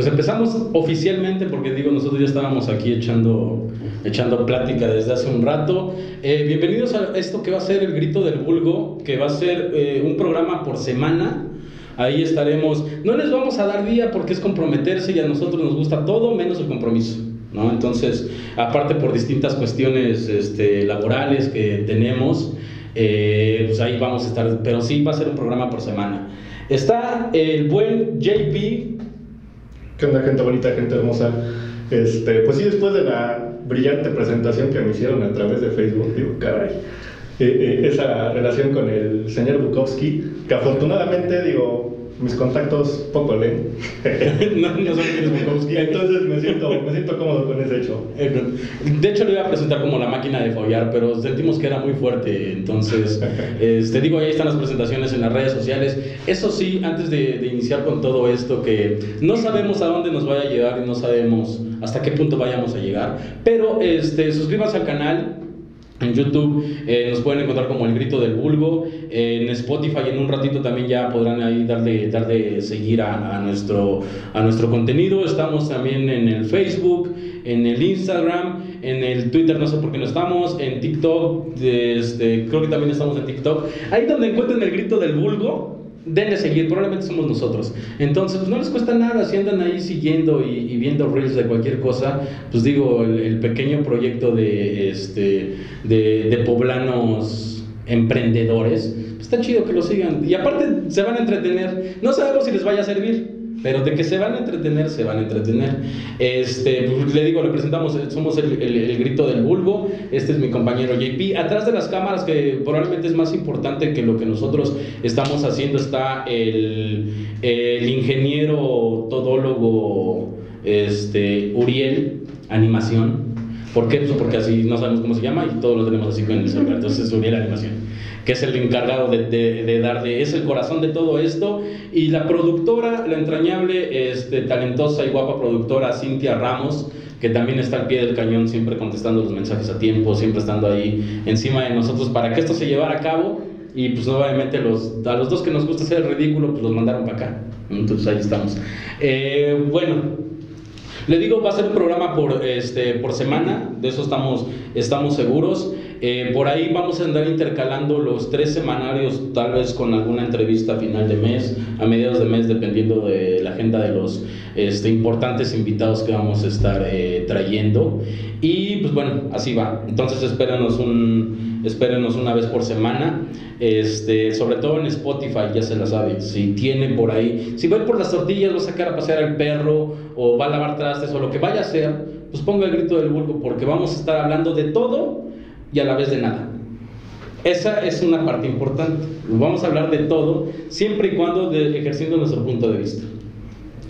Pues empezamos oficialmente porque digo, nosotros ya estábamos aquí echando, echando plática desde hace un rato. Eh, bienvenidos a esto que va a ser el Grito del Vulgo, que va a ser eh, un programa por semana. Ahí estaremos. No les vamos a dar día porque es comprometerse y a nosotros nos gusta todo menos el compromiso. ¿no? Entonces, aparte por distintas cuestiones este, laborales que tenemos, eh, pues ahí vamos a estar. Pero sí va a ser un programa por semana. Está el buen JP ¿Qué onda, gente bonita, gente hermosa? Este, pues sí, después de la brillante presentación que me hicieron a través de Facebook, digo, caray, eh, eh, esa relación con el señor Bukowski, que afortunadamente, digo, mis contactos poco leen. no, no Bukowski. Entonces me siento, me siento cómodo con ese hecho. De hecho, lo iba a presentar como la máquina de follar, pero sentimos que era muy fuerte. Entonces, te digo, ahí están las presentaciones en las redes sociales. Eso sí, antes de, de, iniciar con todo esto, que no sabemos a dónde nos vaya a llegar y no sabemos hasta qué punto vayamos a llegar, pero este, suscríbanse al canal. En YouTube eh, nos pueden encontrar como El Grito del Vulgo. En Spotify en un ratito también ya podrán ahí darle, darle seguir a, a, nuestro, a nuestro contenido. Estamos también en el Facebook, en el Instagram, en el Twitter, no sé por qué no estamos, en TikTok, este, creo que también estamos en TikTok. Ahí donde encuentren El Grito del Vulgo, denle seguir, probablemente somos nosotros. Entonces, pues no les cuesta nada si andan ahí siguiendo y, y viendo reels de cualquier cosa, pues digo, el, el pequeño proyecto de, este, de, de, poblanos emprendedores, pues está chido que lo sigan. Y aparte se van a entretener, no sabemos si les vaya a servir. Pero de que se van a entretener, se van a entretener. Este, le digo, le presentamos, somos el, el, el, grito del bulbo. Este es mi compañero JP. Atrás de las cámaras, que probablemente es más importante que lo que nosotros estamos haciendo, está el, el ingeniero todólogo este, Uriel, animación. ¿Por qué? Pues porque así no sabemos cómo se llama y todos lo tenemos así con el celular. Entonces, Uriel Animación que es el encargado de, de, darle, es el corazón de todo esto. Y la productora, la entrañable, este, talentosa y guapa productora Cintia Ramos, que también está al pie del cañón, siempre contestando los mensajes a tiempo, siempre estando ahí encima de nosotros para que esto se llevara a cabo. Y pues obviamente los, a los dos que nos gusta hacer el ridículo, pues los mandaron para acá. Entonces ahí estamos. Eh, bueno, le digo, va a ser un programa por, este, por semana, de eso estamos, estamos seguros. Eh, por ahí vamos a andar intercalando los tres semanarios, tal vez con alguna entrevista a final de mes, a mediados de mes, dependiendo de la agenda de los este, importantes invitados que vamos a estar eh, trayendo. Y pues bueno, así va. Entonces espérenos, un, espérenos una vez por semana. Este, sobre todo en Spotify, ya se la sabe. Si tiene por ahí, si va por las tortillas, va a sacar a pasear al perro, o va a lavar trastes, o lo que vaya a hacer, pues ponga el grito del vulgo, porque vamos a estar hablando de todo y a la vez de nada. Esa es una parte importante. Vamos a hablar de todo, siempre y cuando ejerciendo nuestro punto de vista.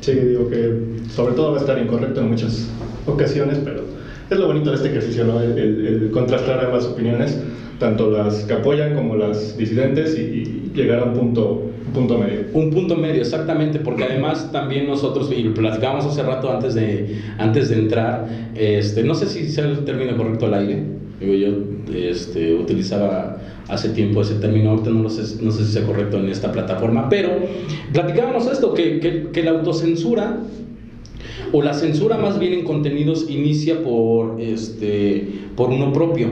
Sí, digo que sobre todo va a estar incorrecto en muchas ocasiones, pero es lo bonito de este ejercicio, ¿no? el, el contrastar ambas opiniones, tanto las que apoyan como las disidentes, y, llegar a un punto, un punto medio. Un punto medio, exactamente, porque además también nosotros, y lo platicábamos hace rato antes de, antes de entrar, este, no sé si sea el término correcto al aire, yo este, utilizaba hace tiempo ese término, ahorita no, lo sé, no sé si sea correcto en esta plataforma, pero platicábamos esto, que, que, que la autocensura o la censura más bien en contenidos inicia por, este, por uno propio.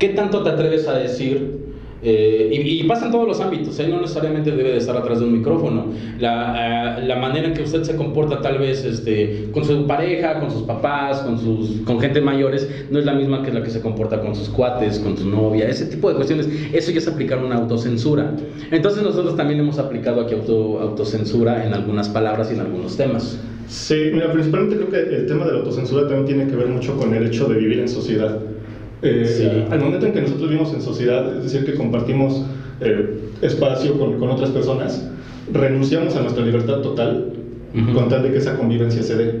¿Qué tanto te atreves a decir? Eh, y, y, pasa en todos los ámbitos, ¿eh? no necesariamente debe de estar atrás de un micrófono. La, uh, la, manera en que usted se comporta tal vez este, con su pareja, con sus papás, con, sus, con gente mayores, no es la misma que la que se comporta con sus cuates, con su novia, ese tipo de cuestiones. Eso ya es aplicar una autocensura. Entonces nosotros también hemos aplicado aquí auto, autocensura en algunas palabras y en algunos temas. Sí, mira, principalmente creo que el tema de la autocensura también tiene que ver mucho con el hecho de vivir en sociedad. Eh, sí. Al momento en que nosotros vivimos en sociedad, es decir, que compartimos eh, espacio con, con, otras personas, renunciamos a nuestra libertad total uh -huh. con tal de que esa convivencia se dé.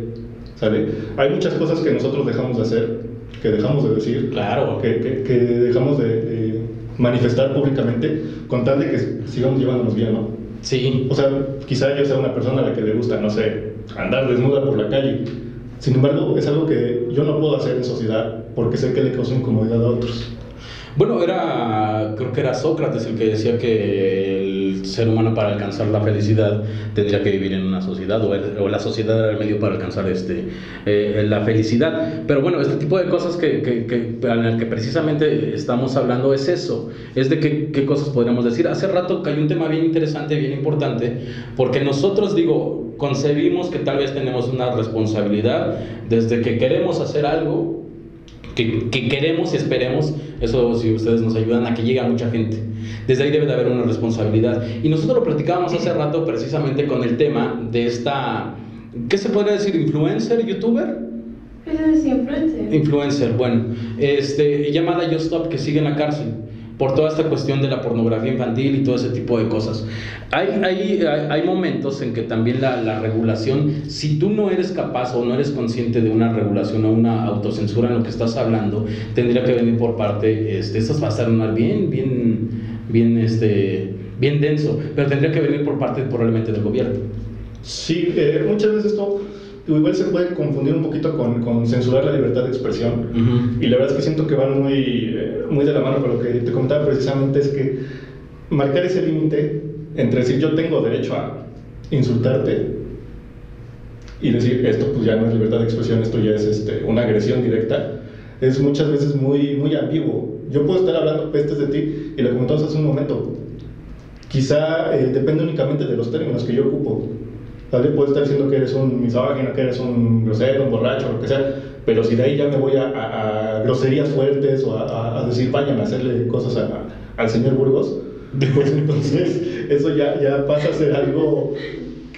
¿sale? Hay muchas cosas que nosotros dejamos de hacer, que dejamos de decir, claro. que, que, que dejamos de, de, manifestar públicamente con tal de que sigamos llevándonos bien, ¿no? Sí. O sea, quizá yo sea una persona a la que le gusta, no sé, andar desnuda por la calle. Sin embargo, es algo que yo no puedo hacer en sociedad porque sé que le causa incomodidad a otros. Bueno, era, creo que era Sócrates el que decía que el el ser humano para alcanzar la felicidad tendría que vivir en una sociedad o, la sociedad era el medio para alcanzar este, eh, la felicidad. Pero bueno, este tipo de cosas que, que, que, en el que precisamente estamos hablando es eso, es de qué, qué cosas podríamos decir. Hace rato hay un tema bien interesante, bien importante, porque nosotros digo, concebimos que tal vez tenemos una responsabilidad desde que queremos hacer algo que, queremos y esperemos, eso si ustedes nos ayudan a que llegue a mucha gente. Desde ahí debe de haber una responsabilidad. Y nosotros lo platicábamos hace rato precisamente con el tema de esta, ¿qué se podría decir? ¿Influencer? ¿Youtuber? Es influencer. Influencer, bueno. Este, llamada Just Stop que sigue en la cárcel por toda esta cuestión de la pornografía infantil y todo ese tipo de cosas. Hay, hay, hay momentos en que también la, la, regulación, si tú no eres capaz o no eres consciente de una regulación o una autocensura en lo que estás hablando, tendría que venir por parte, este, esto va a estar bien, bien, bien, este, bien denso, pero tendría que venir por parte probablemente del gobierno. Sí, eh, muchas veces esto igual se puede confundir un poquito con, con censurar la libertad de expresión. Y la verdad es que siento que van muy, eh, muy de la mano con lo que te comentaba precisamente, es que marcar ese límite entre decir yo tengo derecho a insultarte y decir esto pues ya no es libertad de expresión, esto ya es este, una agresión directa, es muchas veces muy, muy ambiguo. Yo puedo estar hablando pestes de ti y lo comentamos hace un momento. Quizá eh, depende únicamente de los términos que yo ocupo. Tal vez puedo estar diciendo que eres un misógino, que eres un grosero, un borracho, lo que sea, pero si de ahí ya me voy a, groserías fuertes o a, decir vayan a hacerle cosas al señor Burgos, pues entonces eso ya, ya pasa a ser algo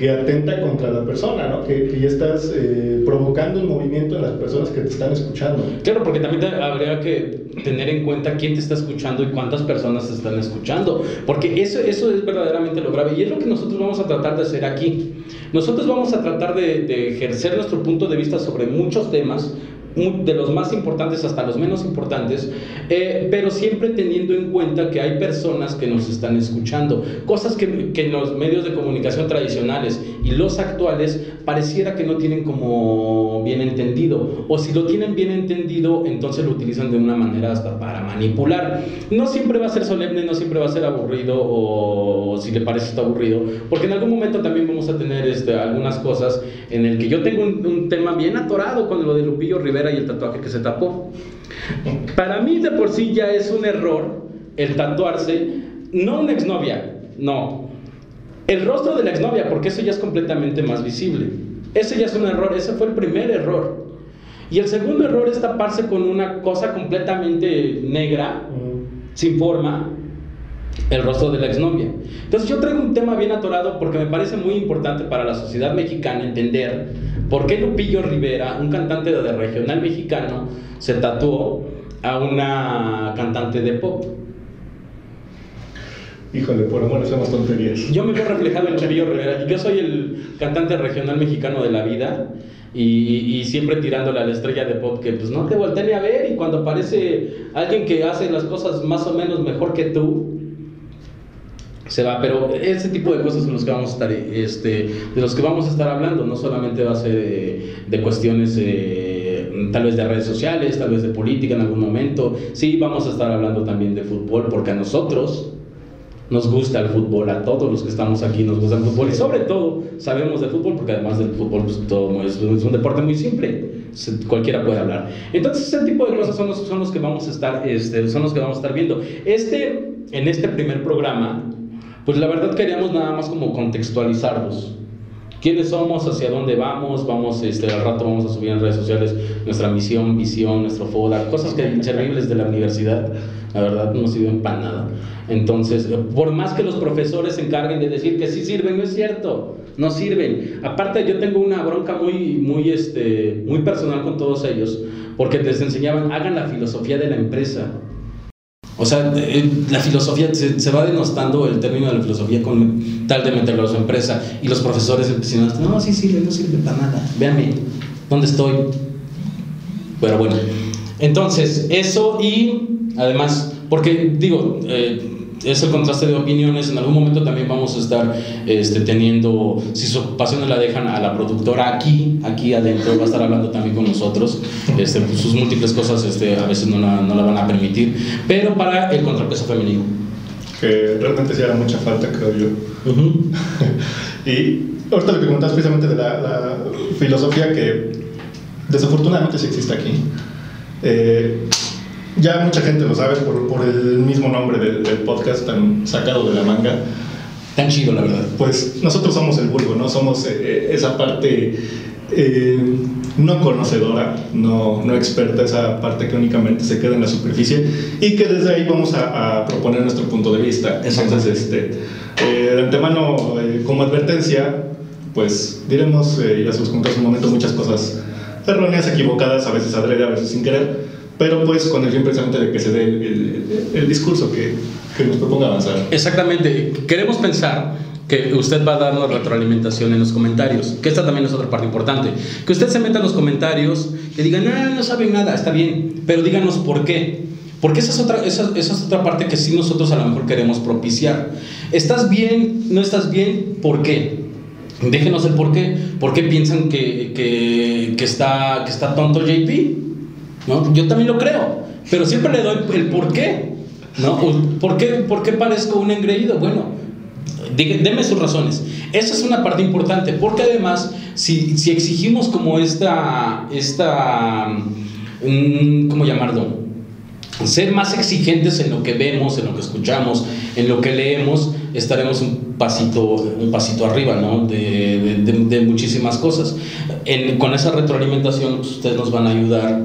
que atenta contra la persona, ¿no? que, que ya estás eh, provocando un movimiento en las personas que te están escuchando. Claro, porque también habría que tener en cuenta quién te está escuchando y cuántas personas te están escuchando, porque eso, eso es verdaderamente lo grave y es lo que nosotros vamos a tratar de hacer aquí. Nosotros vamos a tratar de, de ejercer nuestro punto de vista sobre muchos temas, de los más importantes hasta los menos importantes, eh, pero siempre teniendo en cuenta que hay personas que nos están escuchando, cosas que, que, los medios de comunicación tradicionales y los actuales pareciera que no tienen como bien entendido, o si lo tienen bien entendido, entonces lo utilizan de una manera hasta para manipular. No siempre va a ser solemne, no siempre va a ser aburrido, o, si le parece está aburrido, porque en algún momento también vamos a tener este, algunas cosas en el que yo tengo un, un tema bien atorado con lo de Lupillo Rivera, y el tatuaje que se tapó. Para mí de por sí ya es un error el tatuarse, no una exnovia, no, el rostro de la exnovia, porque eso ya es completamente más visible. Ese ya es un error, ese fue el primer error. Y el segundo error es taparse con una cosa completamente negra, sin forma, el rostro de la exnovia. Entonces yo traigo un tema bien atorado porque me parece muy importante para la sociedad mexicana entender por qué Lupillo Rivera, un cantante de regional mexicano, se tatuó a una cantante de pop. Híjole, por amor, hacemos tonterías. Yo me veo reflejado en Lupillo Rivera. Yo soy el cantante regional mexicano de la vida y, y, siempre tirándole a la estrella de pop que pues no te volteé ni a ver y cuando aparece alguien que hace las cosas más o menos mejor que tú, se va, pero ese tipo de cosas son los que vamos a estar, este, de los que vamos a estar hablando, no solamente va a ser de, cuestiones eh, tal vez de redes sociales, tal vez de política en algún momento, sí vamos a estar hablando también de fútbol, porque a nosotros nos gusta el fútbol, a todos los que estamos aquí nos gusta el fútbol y sobre todo sabemos de fútbol porque además del fútbol pues, todo es, un deporte muy simple, cualquiera puede hablar. Entonces ese tipo de cosas son los, son los que vamos a estar, este, son los que vamos a estar viendo. Este, en este primer programa pues la verdad queríamos nada más como contextualizarlos. ¿Quiénes somos? ¿Hacia dónde vamos? Vamos, este, al rato vamos a subir en redes sociales nuestra misión, visión, nuestro FODA, cosas que inservibles de la universidad. La verdad no sirven para nada. Entonces, por más que los profesores se encarguen de decir que sí sirven, no es cierto, no sirven. Aparte, yo tengo una bronca muy, muy, este, muy personal con todos ellos, porque les enseñaban, hagan la filosofía de la empresa. O sea, eh, la filosofía, se, va denostando el término de la filosofía con tal de meterlo a su empresa. Y los profesores empiezan no, sí sirve, no sirve para nada. Véanme, ¿dónde estoy? Pero bueno, entonces, eso y además, porque digo, eh, ese contraste de opiniones, en algún momento también vamos a estar este, teniendo, si sus pasiones la dejan a la productora aquí, aquí adentro, va a estar hablando también con nosotros, este, pues, sus múltiples cosas este, a veces no la, no la van a permitir, pero para el contrapeso femenino. que realmente sí era mucha falta, creo yo. y ahorita lo que comentabas precisamente de la, filosofía que desafortunadamente sí existe aquí. Eh, ya mucha gente lo sabe por, por el mismo nombre del, podcast tan sacado de la manga. Tan chido, la verdad. Pues nosotros somos el vulgo, ¿no? Somos eh, esa parte eh, no conocedora, no, no, experta, esa parte que únicamente se queda en la superficie y que desde ahí vamos a, proponer nuestro punto de vista. Entonces, este, eh, de antemano, como advertencia, pues diremos, y ya se los comenté hace un momento, muchas cosas erróneas, equivocadas, a veces adrede, a veces sin querer pero pues con el fin precisamente de que se dé el, discurso que, que, nos proponga avanzar. Exactamente, queremos pensar que usted va a darnos retroalimentación en los comentarios, que esta también es otra parte importante, que usted se meta en los comentarios, que digan, no, no saben nada, está bien, pero díganos por qué. Porque esa es, otra, esa, esa, es otra parte que sí nosotros a lo mejor queremos propiciar. ¿Estás bien? ¿No estás bien? ¿Por qué? Déjenos el por qué. ¿Por qué piensan que, que, que está, que está tonto JP? ¿No? Yo también lo creo, pero siempre le doy el por qué, ¿no? ¿Por qué, por qué parezco un engreído? Bueno, deme sus razones. Esa es una parte importante, porque además, si, si exigimos como esta, esta, mm, ¿cómo llamarlo? Ser más exigentes en lo que vemos, en lo que escuchamos, en lo que leemos, estaremos un pasito, un pasito arriba, ¿no? De, de, muchísimas cosas. con esa retroalimentación, pues, ustedes nos van a ayudar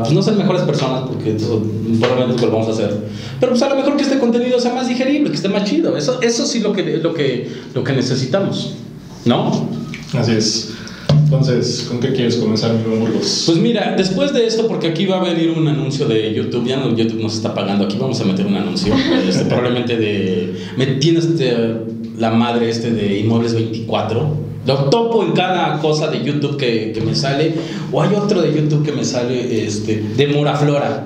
pues no ser mejores personas, porque eso probablemente lo vamos a hacer. Pero pues a lo mejor que este contenido sea más digerible, que esté más chido. Eso, eso sí lo que, lo que, lo que necesitamos, ¿no? Así es. Entonces, ¿con qué quieres comenzar, mi? Pues mira, después de esto, porque aquí va a venir un anuncio de YouTube, ya no, YouTube nos está pagando, aquí vamos a meter un anuncio, este, probablemente de... Me tienes este, la madre este de Inmuebles 24 lo topo en cada cosa de YouTube que, que, me sale. O hay otro de YouTube que me sale este, de Moraflora.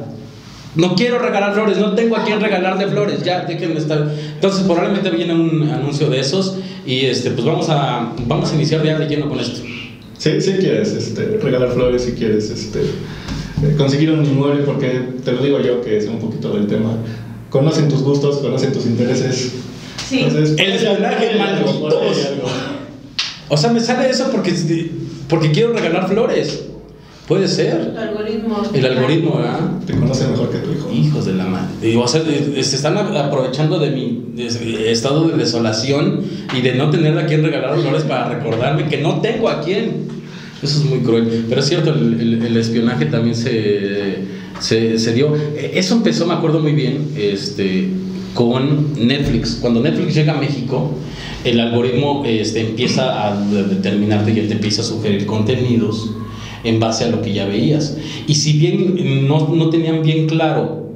No quiero regalar flores, no tengo a quién regalarle flores, ya déjenme estar. Entonces, probablemente viene un anuncio de esos y este, pues vamos a, vamos a iniciar ya de lleno con esto. Sí, sí quieres este, regalar flores, si quieres este, eh, conseguir un inmueble, porque te lo digo yo que es un poquito del tema. Conocen tus gustos, conocen tus intereses. Sí. Entonces, el espionaje malditos. O sea, me sale eso porque, porque quiero regalar flores. Puede ser. El algoritmo. El algoritmo, ¿verdad? Te conoce mejor que tu hijo. Hijos de la madre. O sea, se están aprovechando de mi estado de desolación y de no tener a quien regalar flores para recordarme que no tengo a quién. Eso es muy cruel. Pero es cierto, el, el, espionaje también se, se, se, dio. Eso empezó, me acuerdo muy bien, este, con Netflix. Cuando Netflix llega a México, el algoritmo este, empieza a determinarte y él te empieza a sugerir contenidos en base a lo que ya veías. Y si bien no, no tenían bien claro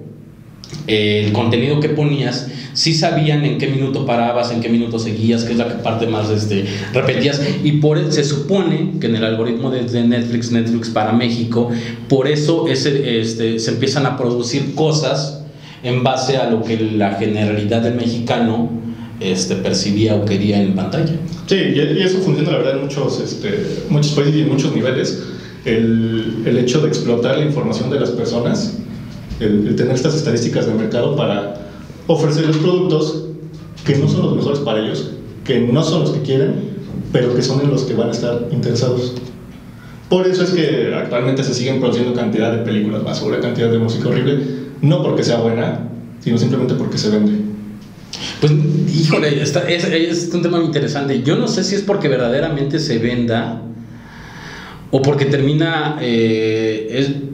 eh, el contenido que ponías, sí sabían en qué minuto parabas, en qué minuto seguías, qué es la parte más este, repetías. Y por se supone que en el algoritmo de, Netflix, Netflix para México, por eso ese, este, se empiezan a producir cosas en base a lo que la generalidad del mexicano este, percibía o quería en pantalla. Sí, y eso funciona la verdad en muchos, este, muchos países y en muchos niveles. El, el, hecho de explotar la información de las personas, el, tener estas estadísticas de mercado para ofrecerles productos que no son los mejores para ellos, que no son los que quieren, pero que son en los que van a estar interesados. Por eso es que actualmente se siguen produciendo cantidad de películas basura, cantidad de música horrible, no porque sea buena, sino simplemente porque se vende. Pues, híjole, es, es, un tema muy interesante. Yo no sé si es porque verdaderamente se venda o porque termina. Eh,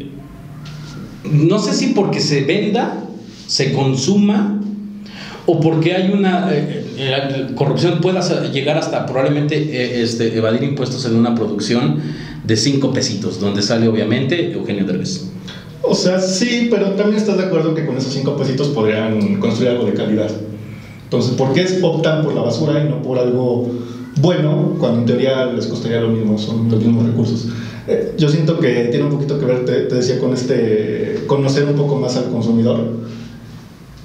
no sé si porque se venda, se consuma o porque hay una eh, eh, corrupción pueda llegar hasta probablemente este, evadir impuestos en una producción de cinco pesitos, donde sale obviamente Eugenio Derbez. O sea, sí, pero también estás de acuerdo que con esos cinco pesitos podrían construir algo de calidad. Entonces, ¿por qué optan por la basura y no por algo bueno cuando en teoría les costaría lo mismo, son los mismos recursos? Eh, yo siento que tiene un poquito que ver, te, decía, con este, conocer un poco más al consumidor.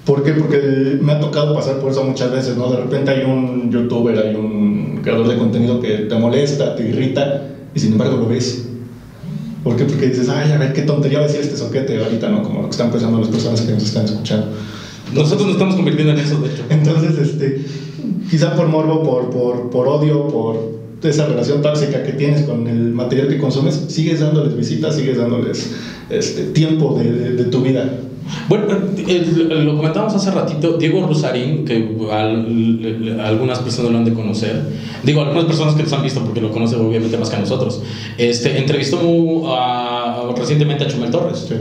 ¿Por qué? Porque me ha tocado pasar por eso muchas veces, ¿no? De repente hay un youtuber, hay un creador de contenido que te molesta, te irrita, y sin embargo lo ves. ¿Por qué? Porque dices, ay, a ver qué tontería va a decir este soquete ahorita, ¿no? Como lo que están pensando las personas que nos están escuchando. Nosotros nos estamos convirtiendo en eso, de hecho. Entonces, este, quizá por morbo, por, por, por odio, por esa relación tóxica que tienes con el material que consumes, sigues dándoles visitas, sigues dándoles este, tiempo de, de tu vida. Bueno, lo comentábamos hace ratito, Diego Rusarín, que algunas personas lo han de conocer, digo, algunas personas que nos han visto porque lo conocen obviamente más que nosotros, este, entrevistó recientemente a Chumel Torres.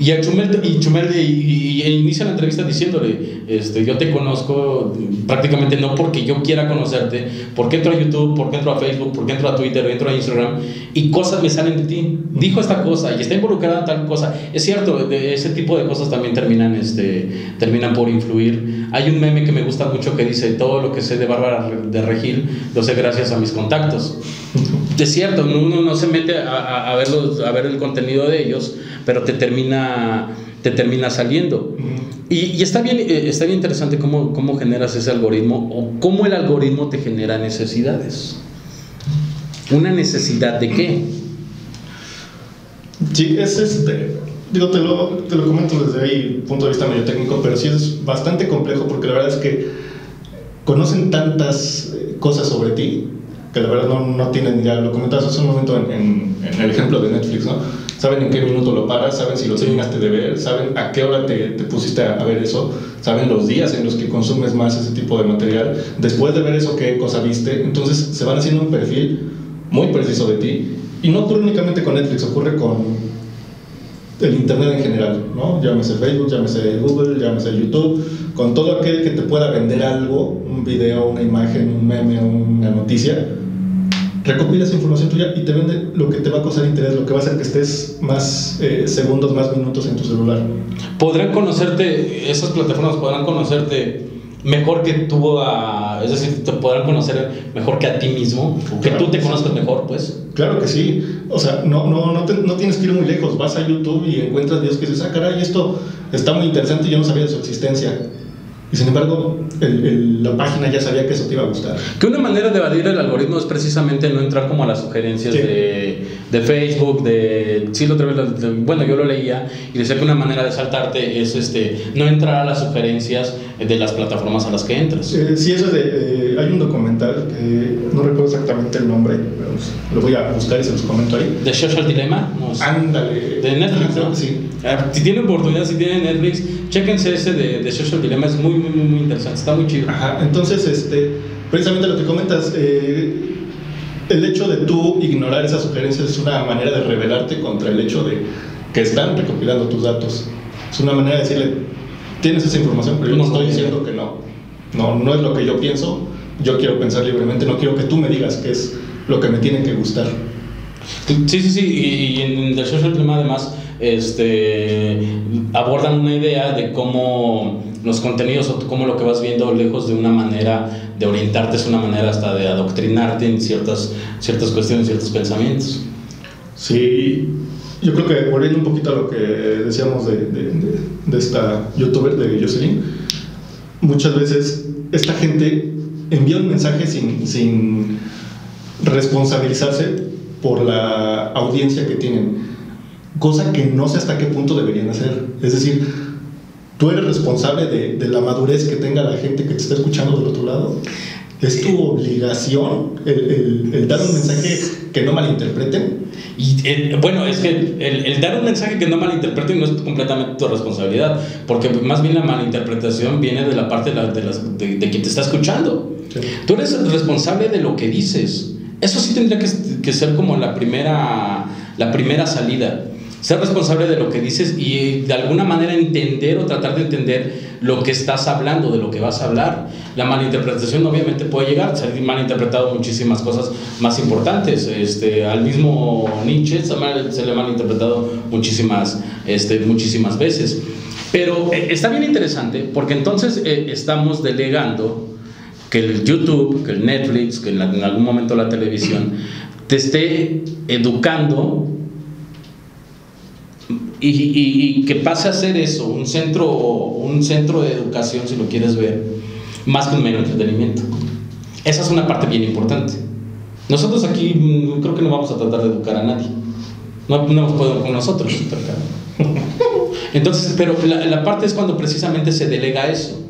Y, a Chumel, y Chumel y, inicia la entrevista diciéndole, este, yo te conozco prácticamente no porque yo quiera conocerte, porque entro a YouTube, porque entro a Facebook, porque entro a Twitter, entro a Instagram y cosas me salen de ti. Dijo esta cosa y está involucrada en tal cosa. Es cierto, de ese tipo de cosas también terminan, este, terminan por influir. Hay un meme que me gusta mucho que dice, todo lo que sé de Bárbara de Regil lo sé gracias a mis contactos. Es cierto, uno no se mete a, a, a ver el contenido de ellos, pero te termina, te termina saliendo. Y, está, bien, eh, está bien interesante cómo, cómo generas ese algoritmo o cómo el algoritmo te genera necesidades. ¿Una necesidad de qué? Sí, es este. Digo, te lo, te lo comento desde ahí, punto de vista medio técnico, pero sí es bastante complejo porque la verdad es que conocen tantas eh, cosas sobre ti que la verdad no, no tienen ya, lo comentabas hace un momento en, en, el ejemplo de Netflix, ¿no? Saben en qué minuto lo paras, saben si lo terminaste de ver, saben a qué hora te, te, pusiste a, ver eso, saben los días en los que consumes más ese tipo de material, después de ver eso qué cosa viste, entonces se van haciendo un perfil muy preciso de ti y no ocurre únicamente con Netflix, ocurre con el Internet en general, ¿no? Llámese Facebook, llámese Google, llámese YouTube, con todo aquel que te pueda vender algo, un video, una imagen, un meme, una noticia, recopila esa información tuya y te vende lo que te va a causar interés, lo que va a hacer que estés más eh, segundos, más minutos en tu celular. Podrán conocerte, esas plataformas podrán conocerte mejor que tú, a, es decir, te podrán conocer mejor que a ti mismo, que tú te conozcas mejor, pues. Claro que sí, o sea, no, no, no, no, tienes que ir muy lejos, vas a YouTube y encuentras videos que dices, ah, caray, esto está muy interesante y yo no sabía de su existencia. Y sin embargo, la página ya sabía que eso te iba a gustar. Que una manera de evadir el algoritmo es precisamente no entrar como a las sugerencias de, de, Facebook, de... Sí, lo bueno, yo lo leía y decía que una manera de saltarte es este, no entrar a las sugerencias de las plataformas a las que entras. Eh, sí, eso es de... Eh, hay un documental que no recuerdo exactamente el nombre, pero lo voy a buscar y se los comento ahí. ¿De Social Dilemma? Ándale. De Netflix, ¿no? Sí. Ah, si tienen oportunidad, si tienen Netflix Chéquense ese de, de, Social Dilemma, es muy, muy, muy interesante, está muy chido. Ajá, entonces, este, precisamente lo que comentas, eh, el hecho de tú ignorar esas sugerencias es una manera de rebelarte contra el hecho de que están recopilando tus datos. Es una manera de decirle, tienes esa información, pero yo no estoy diciendo que no. No, no es lo que yo pienso, yo quiero pensar libremente, no quiero que tú me digas qué es lo que me tiene que gustar. Sí, sí, sí, y, en The Social Dilemma además este, abordan una idea de cómo los contenidos o cómo lo que vas viendo lejos de una manera de orientarte es una manera hasta de adoctrinarte en ciertas, ciertas cuestiones, ciertos pensamientos. Sí, yo creo que volviendo un poquito a lo que decíamos de, de, esta youtuber, de Jocelyn, muchas veces esta gente envía un mensaje sin, sin responsabilizarse por la audiencia que tienen cosa que no sé hasta qué punto deberían hacer. Es decir, tú eres responsable de, de, la madurez que tenga la gente que te está escuchando del otro lado. Es tu obligación el, el, dar un mensaje que no malinterpreten. Y eh, bueno, es que el, el, dar un mensaje que no malinterpreten no es completamente tu responsabilidad, porque más bien la malinterpretación viene de la parte de, la, de, las, de, de quien te está escuchando. Tú eres responsable de lo que dices. Eso sí tendría que, que ser como la primera, la primera salida ser responsable de lo que dices y de alguna manera entender o tratar de entender lo que estás hablando, de lo que vas a hablar. La malinterpretación obviamente puede llegar, se han malinterpretado muchísimas cosas más importantes. Este, al mismo Nietzsche se le ha malinterpretado muchísimas, este, muchísimas veces. Pero eh, está bien interesante porque entonces eh, estamos delegando que el YouTube, que el Netflix, que en algún momento la televisión, te esté educando y, que pase a ser eso, un centro, un centro de educación, si lo quieres ver, más que un mero entretenimiento. Esa es una parte bien importante. Nosotros aquí mm, creo que no vamos a tratar de educar a nadie. No, no podemos con nosotros. Entonces, pero la, la parte es cuando precisamente se delega eso.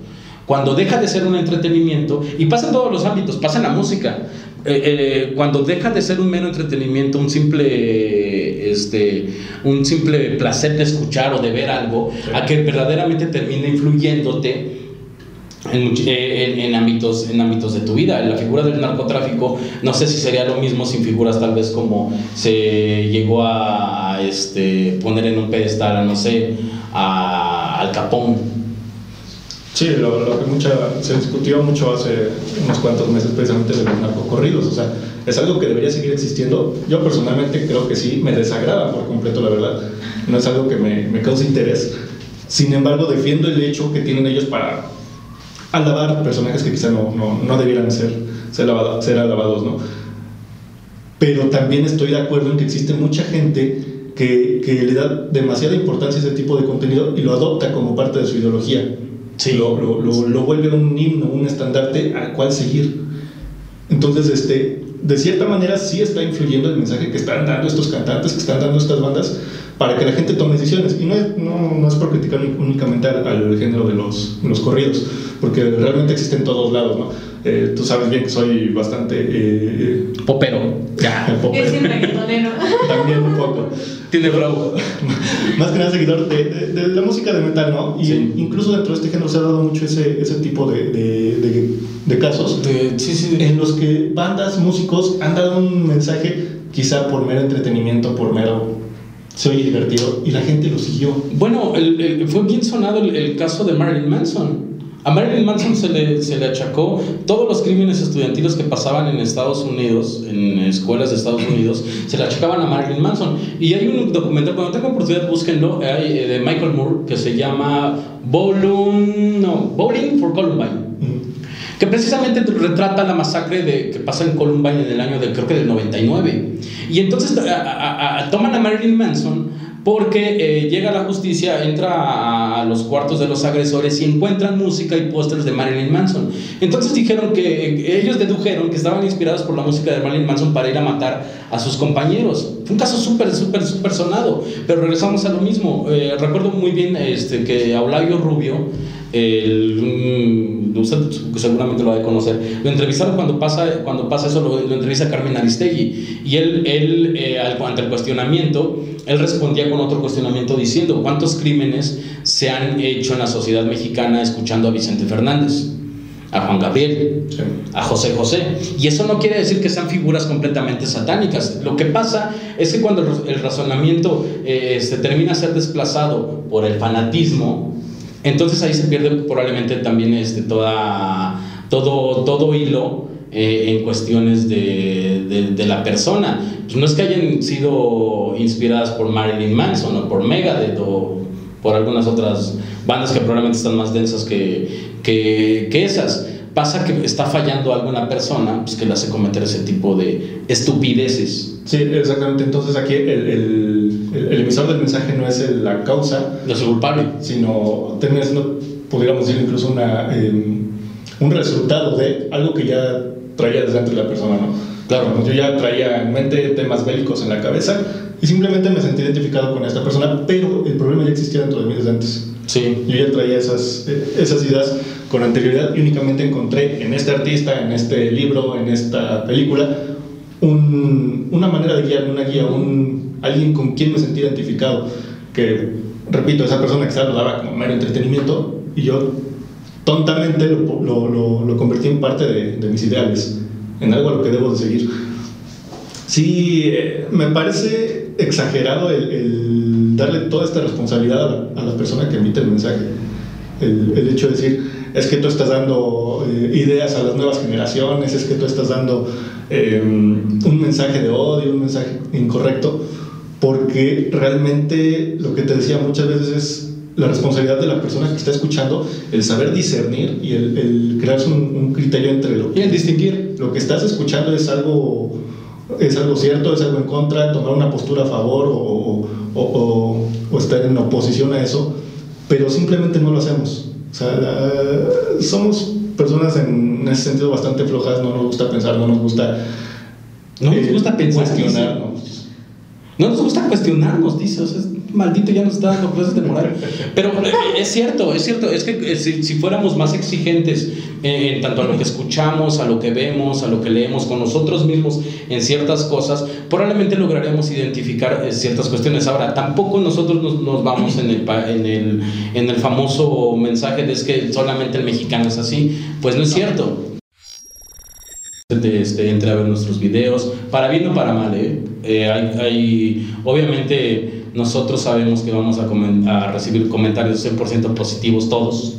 Cuando deja de ser un entretenimiento, y pasa en todos los ámbitos, pasa en la música, eh, eh, cuando deja de ser un mero entretenimiento, un simple, este, un simple placer de escuchar o de ver algo, a que verdaderamente termine influyéndote eh, en, ámbitos, en ámbitos de tu vida. La figura del narcotráfico, no sé si sería lo mismo sin figuras tal vez como se llegó a, este, poner en un pedestal, no sé, a, al Capón. Sí, lo, que mucha, se discutió mucho hace unos cuantos meses precisamente de los narcocorridos, o sea, es algo que debería seguir existiendo. Yo personalmente creo que sí, me desagrada por completo, la verdad, no es algo que me, me cause interés. Sin embargo, defiendo el hecho que tienen ellos para alabar personajes que quizá no, no, no debieran ser, ser, ser alabados, ¿no? Pero también estoy de acuerdo en que existe mucha gente que, que, le da demasiada importancia a ese tipo de contenido y lo adopta como parte de su ideología. Sí. Lo, lo, lo, lo vuelve un himno, un estandarte al cual seguir. Entonces, este, de cierta manera sí está influyendo el mensaje que están dando estos cantantes, que están dando estas bandas, para que la gente tome decisiones. Y no es, no, no es por criticar únicamente al, género de los, los, corridos, porque realmente existe en todos lados, ¿no? Eh, tú sabes bien que soy bastante... Eh, popero. Ya. popero. Poco. Tiene bravo. Más que nada seguidor de, de, la música de metal, ¿no? Y incluso dentro de este género se ha dado mucho ese, ese tipo de, de casos sí, sí, en los que bandas, músicos han dado un mensaje quizá por mero entretenimiento, por mero se oye divertido y la gente lo siguió. Bueno, fue bien sonado el, caso de Marilyn Manson. A Marilyn Manson se le, se le achacó todos los crímenes estudiantiles que pasaban en Estados Unidos, en escuelas de Estados Unidos, se le achacaban a Marilyn Manson. Y hay un documental, cuando tengan oportunidad, búsquenlo, hay, eh, de Michael Moore, que se llama Bowling, no, Bowling for Columbine que precisamente retrata la masacre de, que pasa en Columbine en el año del, creo que del 99. Y entonces toman a Marilyn Manson porque eh, llega la justicia, entra a, los cuartos de los agresores y encuentran música y pósters de Marilyn Manson. Entonces dijeron que eh, ellos dedujeron que estaban inspirados por la música de Marilyn Manson para ir a matar a sus compañeros. Fue un caso súper, súper, súper sonado, pero regresamos a lo mismo. Eh, recuerdo muy bien este, que Aulavio Rubio el, usted seguramente lo va a conocer, lo entrevistaron cuando pasa, cuando pasa eso, lo, entrevista Carmen Aristegui, y él, él eh, ante el cuestionamiento, él respondía con otro cuestionamiento diciendo, ¿cuántos crímenes se han hecho en la sociedad mexicana escuchando a Vicente Fernández? a Juan Gabriel, a José José. Y eso no quiere decir que sean figuras completamente satánicas. Lo que pasa es que cuando el razonamiento eh, se termina a ser desplazado por el fanatismo, entonces ahí se pierde probablemente también este, toda, todo, todo hilo eh, en cuestiones de, de, la persona. Pues no es que hayan sido inspiradas por Marilyn Manson o por Megadeth o por algunas otras bandas que probablemente están más densas que, que, que esas. Pasa que está fallando alguna persona pues, que le hace cometer ese tipo de estupideces. Sí, exactamente. Entonces aquí el, el, el emisor del mensaje no es la causa. No es el culpable. Sino termina siendo, pudiéramos decir, incluso una, em, un resultado de algo que ya traía desde antes la persona, ¿no? Claro. Yo ya traía en mente temas bélicos en la cabeza y simplemente me sentí identificado con esta persona, pero el problema ya existía dentro de mí desde antes. Sí. Yo ya traía esas, esas ideas con anterioridad y únicamente encontré en este artista, en este libro, en esta película, un, una manera de guiar, una guía, un, alguien con quien me sentí identificado, que, repito, esa persona que lo daba como mero entretenimiento y yo tontamente lo, lo, lo, convertí en parte de, de, mis ideales, en algo a lo que debo de seguir. Sí, eh, me parece exagerado el, el, darle toda esta responsabilidad a la, persona que emite el mensaje. El, el, hecho de decir, es que tú estás dando eh, ideas a las nuevas generaciones, es que tú estás dando eh, un mensaje de odio, un mensaje incorrecto, porque realmente lo que te decía muchas veces es la responsabilidad de la persona que está escuchando, el saber discernir y el, el crearse un, criterio entre lo y el distinguir. Lo que estás escuchando es algo, es algo cierto, es algo en contra, tomar una postura a favor o, o, o, o estar en oposición a eso, pero simplemente no lo hacemos. O sea, somos personas en ese sentido bastante flojas, no nos gusta pensar, no nos gusta... No nos eh, gusta pensar. Cuestionarnos. No nos gusta cuestionarnos, dice. maldito ya nos está dando clases de moral. Pero eh, es cierto, es cierto, es que eh, si, si fuéramos más exigentes eh, en tanto a lo que escuchamos, a lo que vemos, a lo que leemos con nosotros mismos en ciertas cosas, probablemente lograremos identificar ciertas cuestiones. Ahora, tampoco nosotros nos, nos vamos en el, en, el, en el famoso mensaje de es que solamente el mexicano es así, pues no es cierto este, entre a ver nuestros videos, para bien o para mal. ¿eh? Eh, hay, obviamente nosotros sabemos que vamos a, a recibir comentarios 100% positivos todos.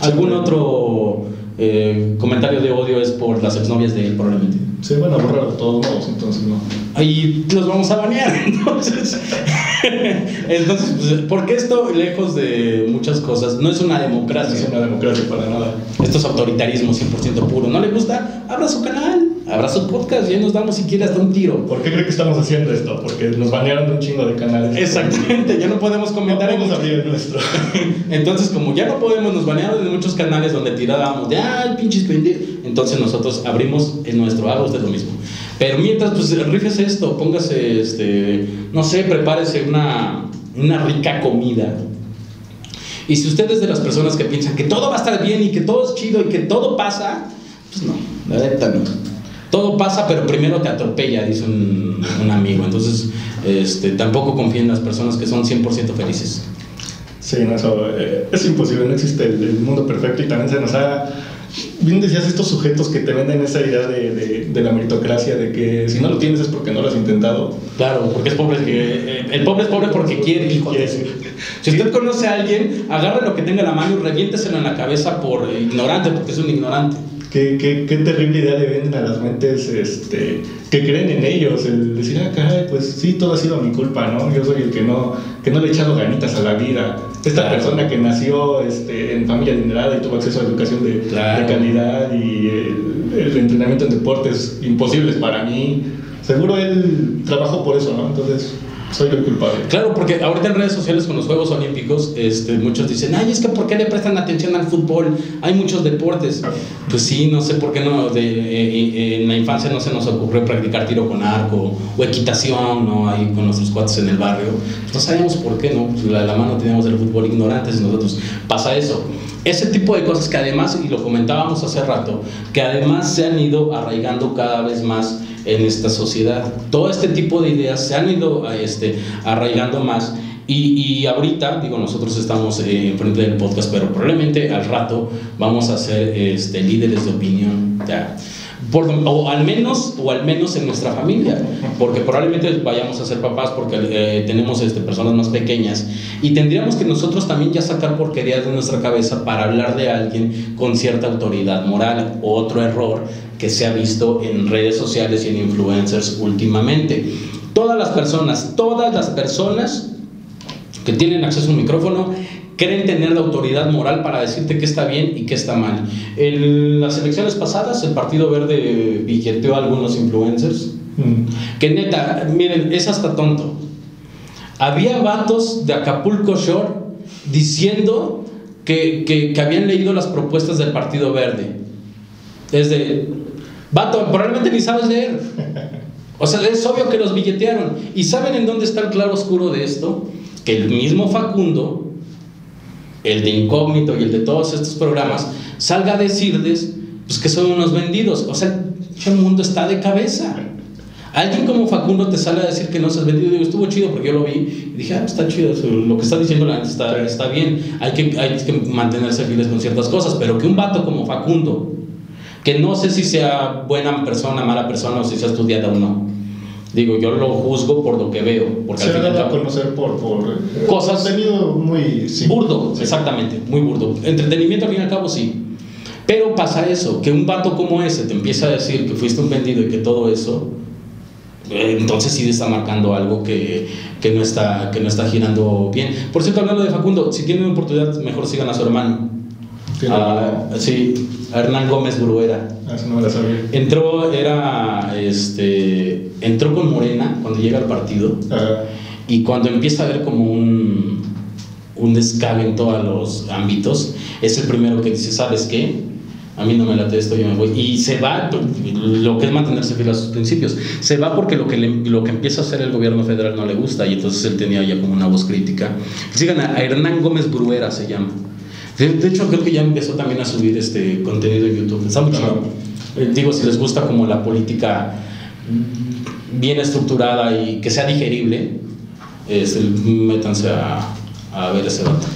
¿Algún otro eh, comentario de odio es por las exnovias de él probablemente? Se van a borrar de todos modos, entonces no. Ahí los vamos a banear, entonces. entonces, pues, porque esto, lejos de muchas cosas, no es una democracia. No es una democracia para nada. Esto es autoritarismo 100% puro. ¿No le gusta? Abra su canal, abra su podcast y ahí nos damos si quiere hasta un tiro. ¿Por qué cree que estamos haciendo esto? Porque nos banearon de un chingo de canales. Exactamente, ya no podemos comentar. No podemos abrir el nuestro. entonces, como ya no podemos, nos banearon de muchos canales donde tirábamos de, ay, pinches pendejos. Entonces nosotros abrimos el nuestro, haga usted lo mismo. Pero mientras, pues rífese esto, póngase, este, no sé, prepárese una, una rica comida. Y si usted es de las personas que piensan que todo va a estar bien y que todo es chido y que todo pasa, pues no, la neta no. Todo pasa, pero primero te atropella, dice un, amigo. Entonces, este, tampoco confíen en las personas que son 100% felices. Sí, no, eso eh, es imposible, no existe el, mundo perfecto y también se nos ha bien decías estos sujetos que te venden esa idea de, de, de, la meritocracia, de que si no lo tienes es porque no lo has intentado. Claro, porque es pobre, que, el pobre es pobre porque quiere, hijo de Si usted conoce a alguien, agarre lo que tenga en la mano y reviénteselo en la cabeza por ignorante, porque es un ignorante. Qué, qué, qué, terrible idea le venden a las mentes este, que creen en ellos, el decir, ah, caray, pues sí, todo ha sido mi culpa, ¿no? Yo soy el que no, que no le he echado ganitas a la vida. Esta claro. persona que nació este, en familia adinerada y tuvo acceso a educación de, claro. de calidad y el, el, entrenamiento en deportes imposibles para mí, seguro él trabajó por eso, ¿no? Entonces, soy el culpable. Claro, porque ahorita en redes sociales con los Juegos Olímpicos, este, muchos dicen, ay, es que ¿por qué le prestan atención al fútbol? Hay muchos deportes. Pues sí, no sé por qué no, de, eh, en la infancia no se nos ocurrió practicar tiro con arco o equitación, ¿no? Ahí con nuestros cuates en el barrio. No sabíamos por qué, ¿no? Pues la, la mano teníamos del fútbol ignorantes y nosotros pasa eso. Ese tipo de cosas que además, y lo comentábamos hace rato, que además se han ido arraigando cada vez más en esta sociedad. Todo este tipo de ideas se han ido este, arraigando más. Y, y ahorita, digo, nosotros estamos eh, enfrente del podcast, pero probablemente al rato vamos a ser este, líderes de opinión. Ya. Por, o al menos o al menos en nuestra familia porque probablemente vayamos a ser papás porque eh, tenemos este, personas más pequeñas y tendríamos que nosotros también ya sacar porquerías de nuestra cabeza para hablar de alguien con cierta autoridad moral otro error que se ha visto en redes sociales y en influencers últimamente todas las personas todas las personas que tienen acceso a un micrófono creen tener la autoridad moral para decirte qué está bien y qué está mal. En las elecciones pasadas, el Partido Verde billeteó a algunos influencers. Mm. Que neta, miren, es hasta tonto. Había vatos de Acapulco Shore diciendo que, que, que habían leído las propuestas del Partido Verde. Es de, vato, probablemente ni sabes leer. O sea, es obvio que los billetearon. ¿Y saben en dónde está el claro oscuro de esto? Que el mismo Facundo el de Incógnito y el de todos estos programas, salga a decirles pues, que son unos vendidos. O sea, el mundo está de cabeza. Alguien como Facundo te sale a decir que no seas vendido. Digo, estuvo chido porque yo lo vi y dije, ah, está chido, lo que está diciendo la gente está, está bien. Hay que, hay que mantenerse fieles con ciertas cosas, pero que un vato como Facundo, que no sé si sea buena persona, mala persona o si sea estudiada o no, Digo, yo lo juzgo por lo que veo. Porque se dado a conocer por, por cosas. Contenido muy. Burdo, sí. exactamente, muy burdo. Entretenimiento al fin y al cabo sí. Pero pasa eso, que un vato como ese te empieza a decir que fuiste un vendido y que todo eso, eh, entonces sí está marcando algo que, que, no está, que no está girando bien. Por cierto, hablando de Facundo, si tienen oportunidad, mejor sigan a su hermano. Ah, sí, Hernán Gómez Bruera. Ah, eso no me la sabía. Entró, era, este, entró con Morena cuando llega al partido Ajá. y cuando empieza a ver como un, un descabe en todos los ámbitos, es el primero que dice, ¿sabes qué? a mí no me late esto, yo me voy. Y se va, lo que es mantenerse fiel a sus principios, se va porque lo que, lo que empieza a hacer el gobierno federal no le gusta y entonces él tenía ya como una voz crítica. Sigan a, Hernán Gómez Bruera, se llama. De, hecho, creo que ya empezó también a subir este contenido en YouTube. Está muy eh, Digo, si les gusta como la política bien estructurada y que sea digerible, este, métanse a, a ver ese dato.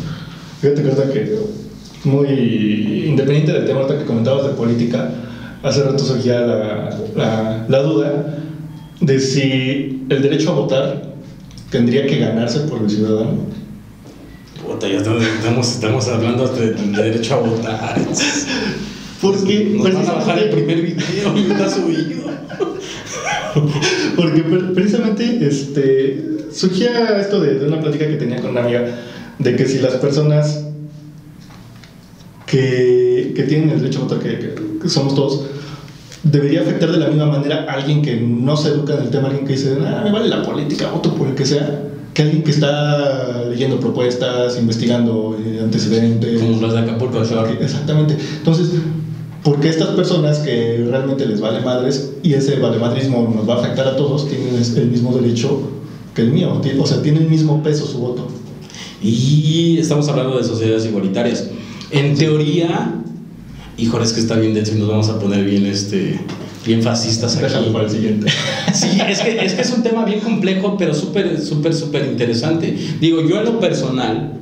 Fíjate que muy independiente del tema que comentabas de política, hace rato surgía la, la, la, duda de si el derecho a votar tendría que ganarse por el ciudadano. Puta, ya estamos, estamos hablando del derecho a votar. Porque nos van a bajar el primer video y está subido. Porque precisamente este, surgía esto de, de, una plática que tenía con una amiga de que si las personas que, que tienen el derecho a votar, que, somos todos, debería afectar de la misma manera a alguien que no se educa en el tema, alguien que dice, ah, me vale la política, voto por el que sea, que alguien que está leyendo propuestas, investigando eh, antecedentes. Como los de Acapulco, Exactamente. Entonces, ¿por qué estas personas que realmente les vale madres y ese valemadrismo nos va a afectar a todos tienen el mismo derecho que el mío? O sea, tiene el mismo peso su voto. Y estamos hablando de sociedades igualitarias. En teoría, híjole, es que está bien denso y nos vamos a poner bien, este, bien fascistas aquí. para el siguiente. Sí, es que, es que es un tema bien complejo, pero súper, súper, súper interesante. Digo, yo en lo personal,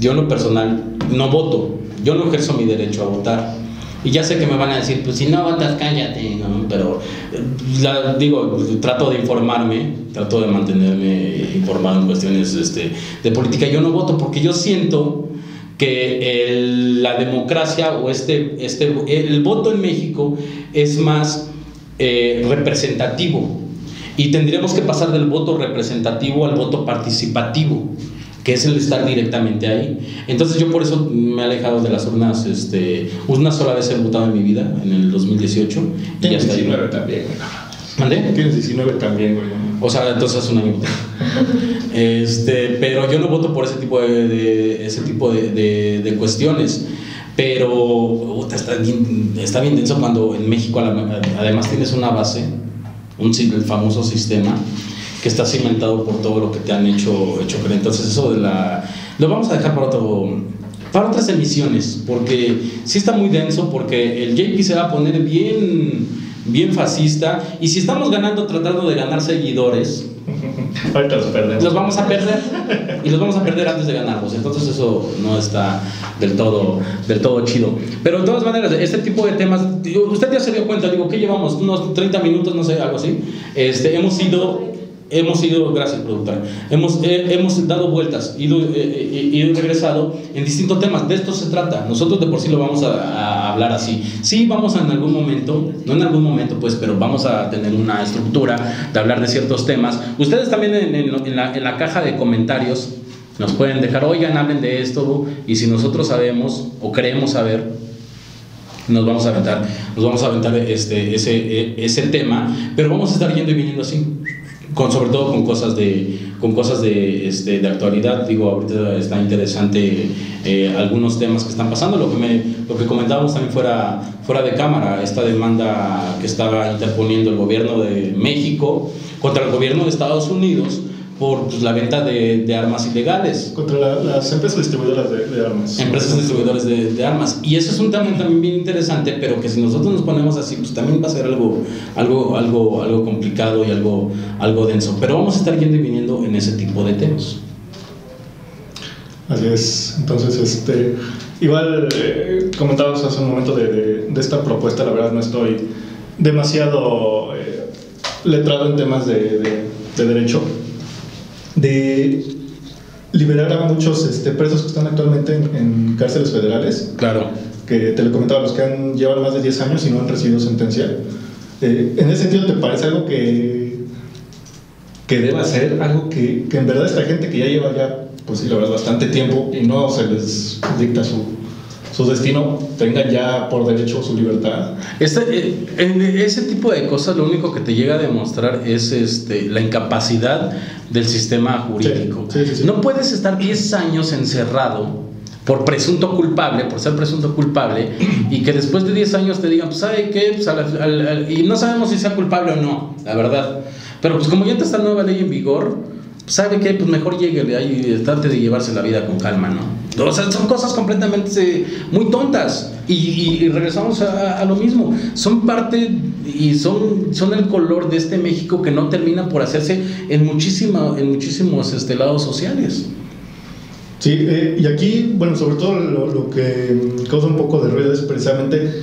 yo en lo personal no voto, yo no ejerzo mi derecho a votar. Y ya sé que me van a decir, pues si no votas, cállate, ¿no? Pero, eh, digo, trato de informarme, trato de mantenerme informado en cuestiones este, de política. Yo no voto porque yo siento que la democracia o este, este, el voto en México es más eh, representativo y tendríamos que pasar del voto representativo al voto participativo que es el estar directamente ahí. Entonces yo por eso me he alejado de las urnas, este, una sola vez he votado en mi vida, en el 2018. Tienes 19 también, ¿Mandé? Tienes 19 también, güey. O sea, entonces es un año. este, pero yo no voto por ese tipo de, ese tipo de, de, cuestiones. Pero está, bien, está bien denso cuando en México además tienes una base, un, el famoso sistema que está cimentado por todo lo que te han hecho, hecho creer. Entonces eso de la... Lo vamos a dejar para, otro, para otras emisiones, porque sí está muy denso, porque el JP se va a poner bien, bien fascista, y si estamos ganando tratando de ganar seguidores, los vamos a perder y los vamos a perder antes de ganarlos. Entonces eso no está del todo, del todo chido. Pero de todas maneras, este tipo de temas, usted ya se dio cuenta, digo, que llevamos? Unos 30 minutos, no sé, algo así. Este, hemos ido hemos ido, gracias productora, hemos, eh, hemos dado vueltas, ido, eh, eh, ido regresado en distintos temas. De esto se trata. Nosotros de por sí lo vamos a, hablar así. Sí, vamos a en algún momento, no en algún momento, pues, pero vamos a tener una estructura de hablar de ciertos temas. Ustedes también en, en, la, en la caja de comentarios nos pueden dejar, oigan, hablen de esto, y si nosotros sabemos o creemos saber, nos vamos a aventar, nos vamos a aventar este, ese, ese tema, pero vamos a estar yendo y viniendo así con, sobre todo con cosas de, con cosas de, este, de actualidad. Digo, ahorita está interesante eh, algunos temas que están pasando. Lo que, me, lo que comentábamos también fuera, fuera de cámara, esta demanda que estaba interponiendo el gobierno de México contra el gobierno de Estados Unidos por pues, la venta de, de, armas ilegales. Contra las empresas distribuidoras de, de armas. Empresas distribuidoras de, de, armas. Y eso es un tema también bien interesante, pero que si nosotros nos ponemos así, pues también va a ser algo, algo, algo, algo complicado y algo, algo denso. Pero vamos a estar yendo y viniendo en ese tipo de temas. Así es. Entonces, este, igual eh, comentabas hace un momento de, esta propuesta, la verdad no estoy demasiado eh, letrado en temas de derecho de liberar a muchos este, presos que están actualmente en, cárceles federales. Claro. Que te lo comentaba, los que han llevado más de 10 años y no han recibido sentencia. Eh, en ese sentido, ¿te parece algo que, que deba ser? Algo que, que en verdad esta gente que ya lleva ya, pues sí, la verdad, bastante tiempo y no se les dicta su, su destino tengan ya por derecho su libertad. Este, eh, en ese tipo de cosas lo único que te llega a demostrar es este, la incapacidad del sistema jurídico. no puedes estar 10 años encerrado por presunto culpable, por ser presunto culpable, y que después de 10 años te digan, pues, ¿sabe qué? Pues, y no sabemos si sea culpable o no, la verdad. Pero pues como ya está esta nueva ley en vigor, pues, ¿sabe qué? Pues mejor llegue ahí y trate de llevarse la vida con calma, ¿no? O sea, son cosas completamente muy tontas. Y, regresamos a, lo mismo. Son parte y son, son el color de este México que no termina por hacerse en, muchísima, en muchísimos este, lados sociales. Sí, eh, y aquí, bueno, sobre todo lo, que causa un poco de ruido es precisamente,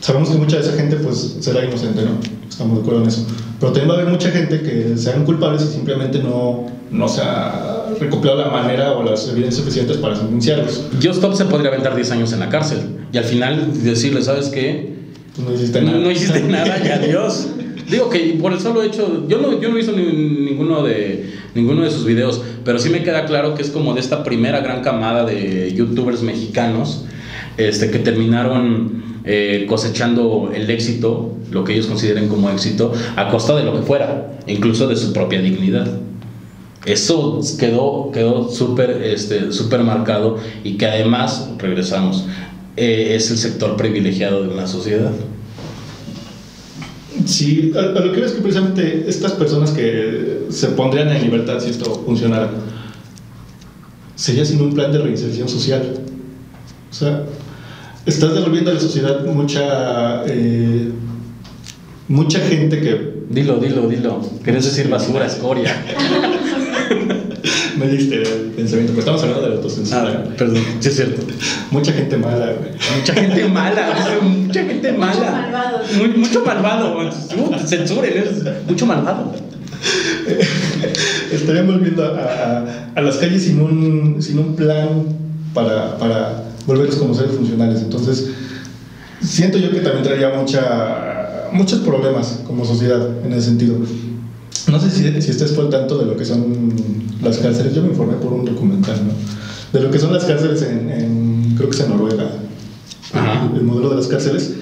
sabemos que mucha de esa gente pues será inocente, ¿no? Estamos de acuerdo en eso. Pero también va a haber mucha gente que sean culpables y simplemente no, no se ha recopilado la manera o las evidencias suficientes para sentenciarlos. Yo Stop se podría aventar 10 años en la cárcel y al final decirle, ¿sabes qué? Pues no hiciste nada. No, hiciste nada y adiós. Digo que por el solo hecho, yo no, yo no he visto ninguno de, ninguno de sus videos, pero sí me queda claro que es como de esta primera gran camada de youtubers mexicanos este, que terminaron eh, cosechando el éxito, lo que ellos consideren como éxito, a costa de lo que fuera, incluso de su propia dignidad. Eso quedó, quedó súper este, super marcado y que además, regresamos, eh, es el sector privilegiado de una sociedad. Sí, a, lo que ves que precisamente estas personas que se pondrían en libertad si esto funcionara, sería sin un plan de reinserción social. O sea, estás devolviendo a la sociedad mucha, eh, mucha gente que... Dilo, dilo, dilo. Quieres decir basura, escoria. Me diste el pensamiento, pero estamos hablando de la autocensura. Ah, perdón, sí es cierto. Mucha gente mala, güey. Mucha gente mala, mucha gente mala. Mucho malvado. mucho malvado. censuren, mucho malvado. Estaríamos viendo a, a, las calles sin un, sin un plan para, para volverlos como seres funcionales. Entonces, siento yo que también traería mucha, muchos problemas como sociedad en ese sentido. No sé si, si estés por tanto de lo que son las cárceles. Yo me informé por un documental, ¿no? De lo que son las cárceles en, creo que es en Noruega, el modelo de las cárceles,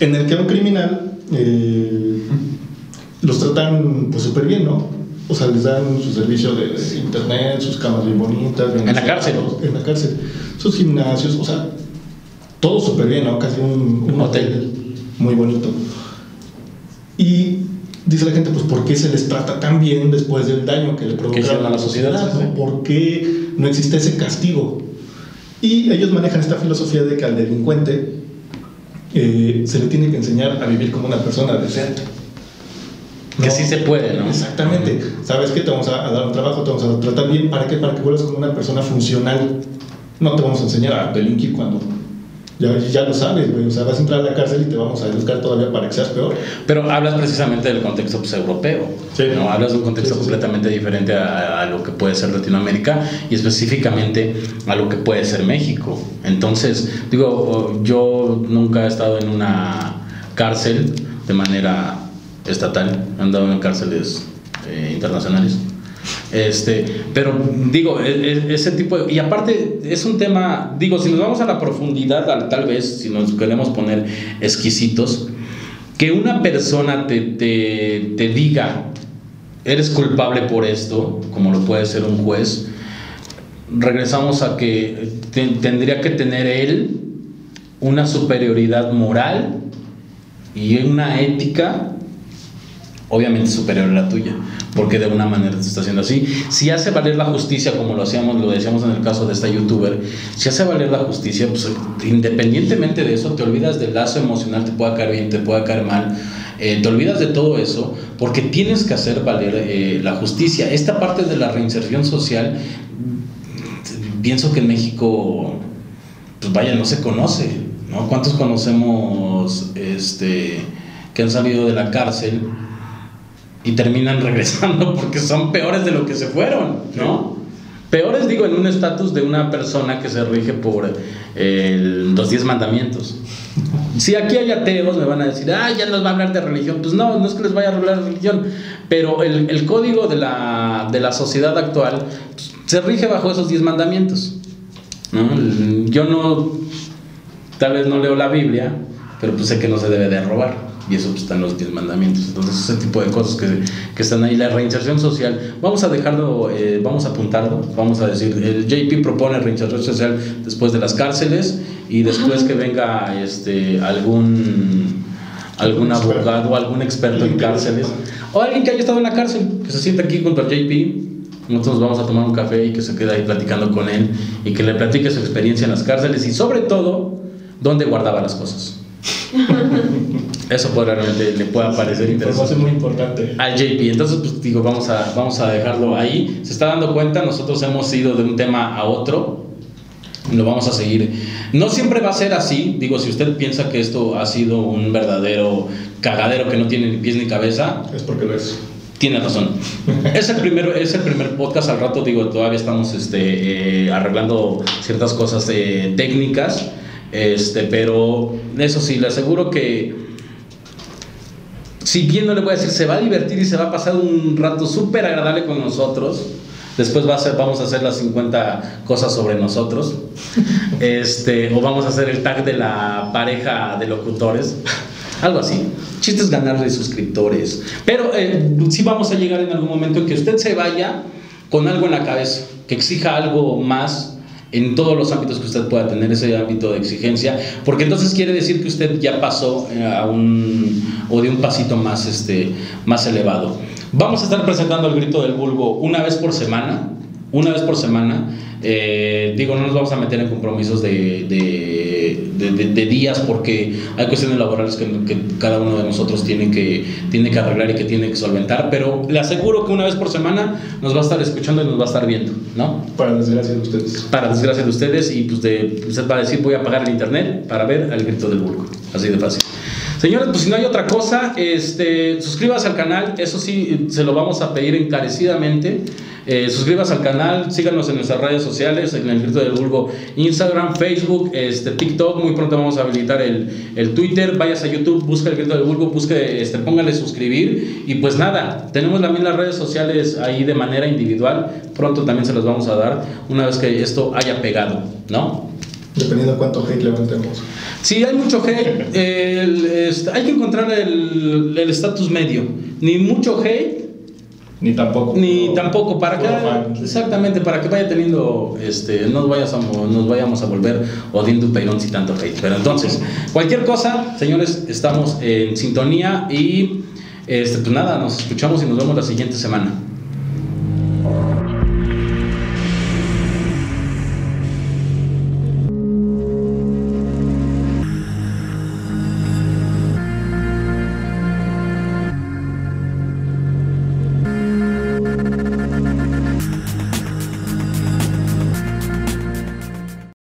en el que a un criminal eh, los tratan pues súper bien, ¿no? O sea, les dan su servicio de, internet, sus camas bien bonitas. en la cárcel. En la cárcel. Sus gimnasios, o sea, todo súper bien, ¿no? Casi un, un hotel muy bonito. Y dice la gente, pues ¿por qué se les trata tan bien después del daño que le provocaron a la sociedad? ¿Por qué no existe ese castigo? Y ellos manejan esta filosofía de que al delincuente eh, se le tiene que enseñar a vivir como una persona decente. Que sí se puede, ¿no? Exactamente. ¿Sabes qué? Te vamos a, dar un trabajo, te vamos a tratar bien. ¿Para qué? Para que vuelvas como una persona funcional. No te vamos a enseñar a delinquir cuando ya, ya lo sabes, güey. O sea, vas a entrar a la cárcel y te vamos a educar todavía para que seas peor. Pero hablas precisamente del contexto pues, europeo. Sí. ¿no? Hablas de un contexto completamente diferente a, a, lo que puede ser Latinoamérica y específicamente a lo que puede ser México. Entonces, digo, yo nunca he estado en una cárcel de manera estatal, he andado en cárceles eh, internacionales. Este, pero digo, e, e, ese tipo de, y aparte es un tema, digo, si nos vamos a la profundidad, tal vez, si nos queremos poner exquisitos, que una persona te, te, te diga, eres culpable por esto, como lo puede ser un juez, regresamos a que tendría que tener él una superioridad moral y una ética obviamente superior a la tuya, porque de una manera te está haciendo así. Si hace valer la justicia, como lo hacíamos, lo decíamos en el caso de esta youtuber, si hace valer la justicia, pues independientemente de eso, te olvidas del lazo emocional, te pueda caer bien, te pueda caer mal. Eh, te olvidas de todo eso porque tienes que hacer valer eh, la justicia. Esta parte de la reinserción social, pienso que en México, pues vaya, no se conoce, ¿no? ¿Cuántos conocemos este, que han salido de la cárcel y terminan regresando porque son peores de lo que se fueron, ¿no? Peores, digo, en un estatus de una persona que se rige por los diez mandamientos. Si aquí hay ateos, me van a decir, ah, ya nos va a hablar de religión. Pues no, no es que les vaya a hablar de religión, pero el, código de la, de la, sociedad actual pues, se rige bajo esos diez mandamientos. Yo no, tal vez no leo la Biblia, pero pues sé que no se debe de robar. Y eso pues, está en los 10 mandamientos. Entonces, ese tipo de cosas que, que están ahí. La reinserción social, vamos a dejarlo, eh, vamos a apuntarlo, vamos a decir, el JP propone reinserción social después de las cárceles y después que venga este, algún algún abogado, algún experto en cárceles, o alguien que haya estado en la cárcel, que se sienta aquí junto al JP, nosotros vamos a tomar un café y que se quede ahí platicando con él y que le platique su experiencia en las cárceles y sobre todo, dónde guardaba las cosas. Eso probablemente le pueda parecer interesante. muy importante. Al JP. Entonces, pues digo, vamos a, vamos a dejarlo ahí. Se está dando cuenta, nosotros hemos ido de un tema a otro. Lo vamos a seguir. No siempre va a ser así. Digo, si usted piensa que esto ha sido un verdadero cagadero que no tiene ni pies ni cabeza. Es porque lo es. Tiene razón. es, el primer, es el primer podcast. Al rato, digo, todavía estamos este, eh, arreglando ciertas cosas eh, técnicas. Este, pero eso sí, le aseguro que si bien no le voy a decir, se va a divertir y se va a pasar un rato súper agradable con nosotros. Después va a ser, vamos a hacer las 50 cosas sobre nosotros. Este, o vamos a hacer el tag de la pareja de locutores. Algo así. Chistes ganarle suscriptores. Pero eh, sí vamos a llegar en algún momento en que usted se vaya con algo en la cabeza, que exija algo más en todos los ámbitos que usted pueda tener ese ámbito de exigencia, porque entonces quiere decir que usted ya pasó eh, a un o de un pasito más este más elevado. Vamos a estar presentando el grito del vulgo una vez por semana, una vez por semana. Eh, digo, no nos vamos a meter en compromisos de, de, días porque hay cuestiones laborales que, cada uno de nosotros tiene que, tiene que arreglar y que tiene que solventar, pero le aseguro que una vez por semana nos va a estar escuchando y nos va a estar viendo, ¿no? Para desgracia de ustedes. Para desgracia de ustedes y pues de, usted va a decir voy a pagar el internet para ver el grito del vulgo, así de fácil. Señores, pues si no hay otra cosa, este, suscríbase al canal, eso sí, se lo vamos a pedir encarecidamente. Eh, suscríbase al canal, síganos en nuestras redes sociales, en el grito del vulgo, Instagram, Facebook, este, TikTok, muy pronto vamos a habilitar el, el Twitter, vayas a YouTube, busca el grito del vulgo, busque, este, póngale suscribir y pues nada, tenemos también las redes sociales ahí de manera individual, pronto también se las vamos a dar una vez que esto haya pegado, ¿no? Dependiendo de cuánto hate levantemos. Sí, hay mucho hate. Hay que encontrar el estatus medio. Ni mucho hate. Ni tampoco. Ni tampoco. Para que, exactamente, para que vaya teniendo, este, nos, vayas a, nos vayamos a volver odiando peirón si tanto hate. Pero entonces, cualquier cosa, señores, estamos en sintonía y este, pues nada, nos escuchamos y nos vemos la siguiente semana.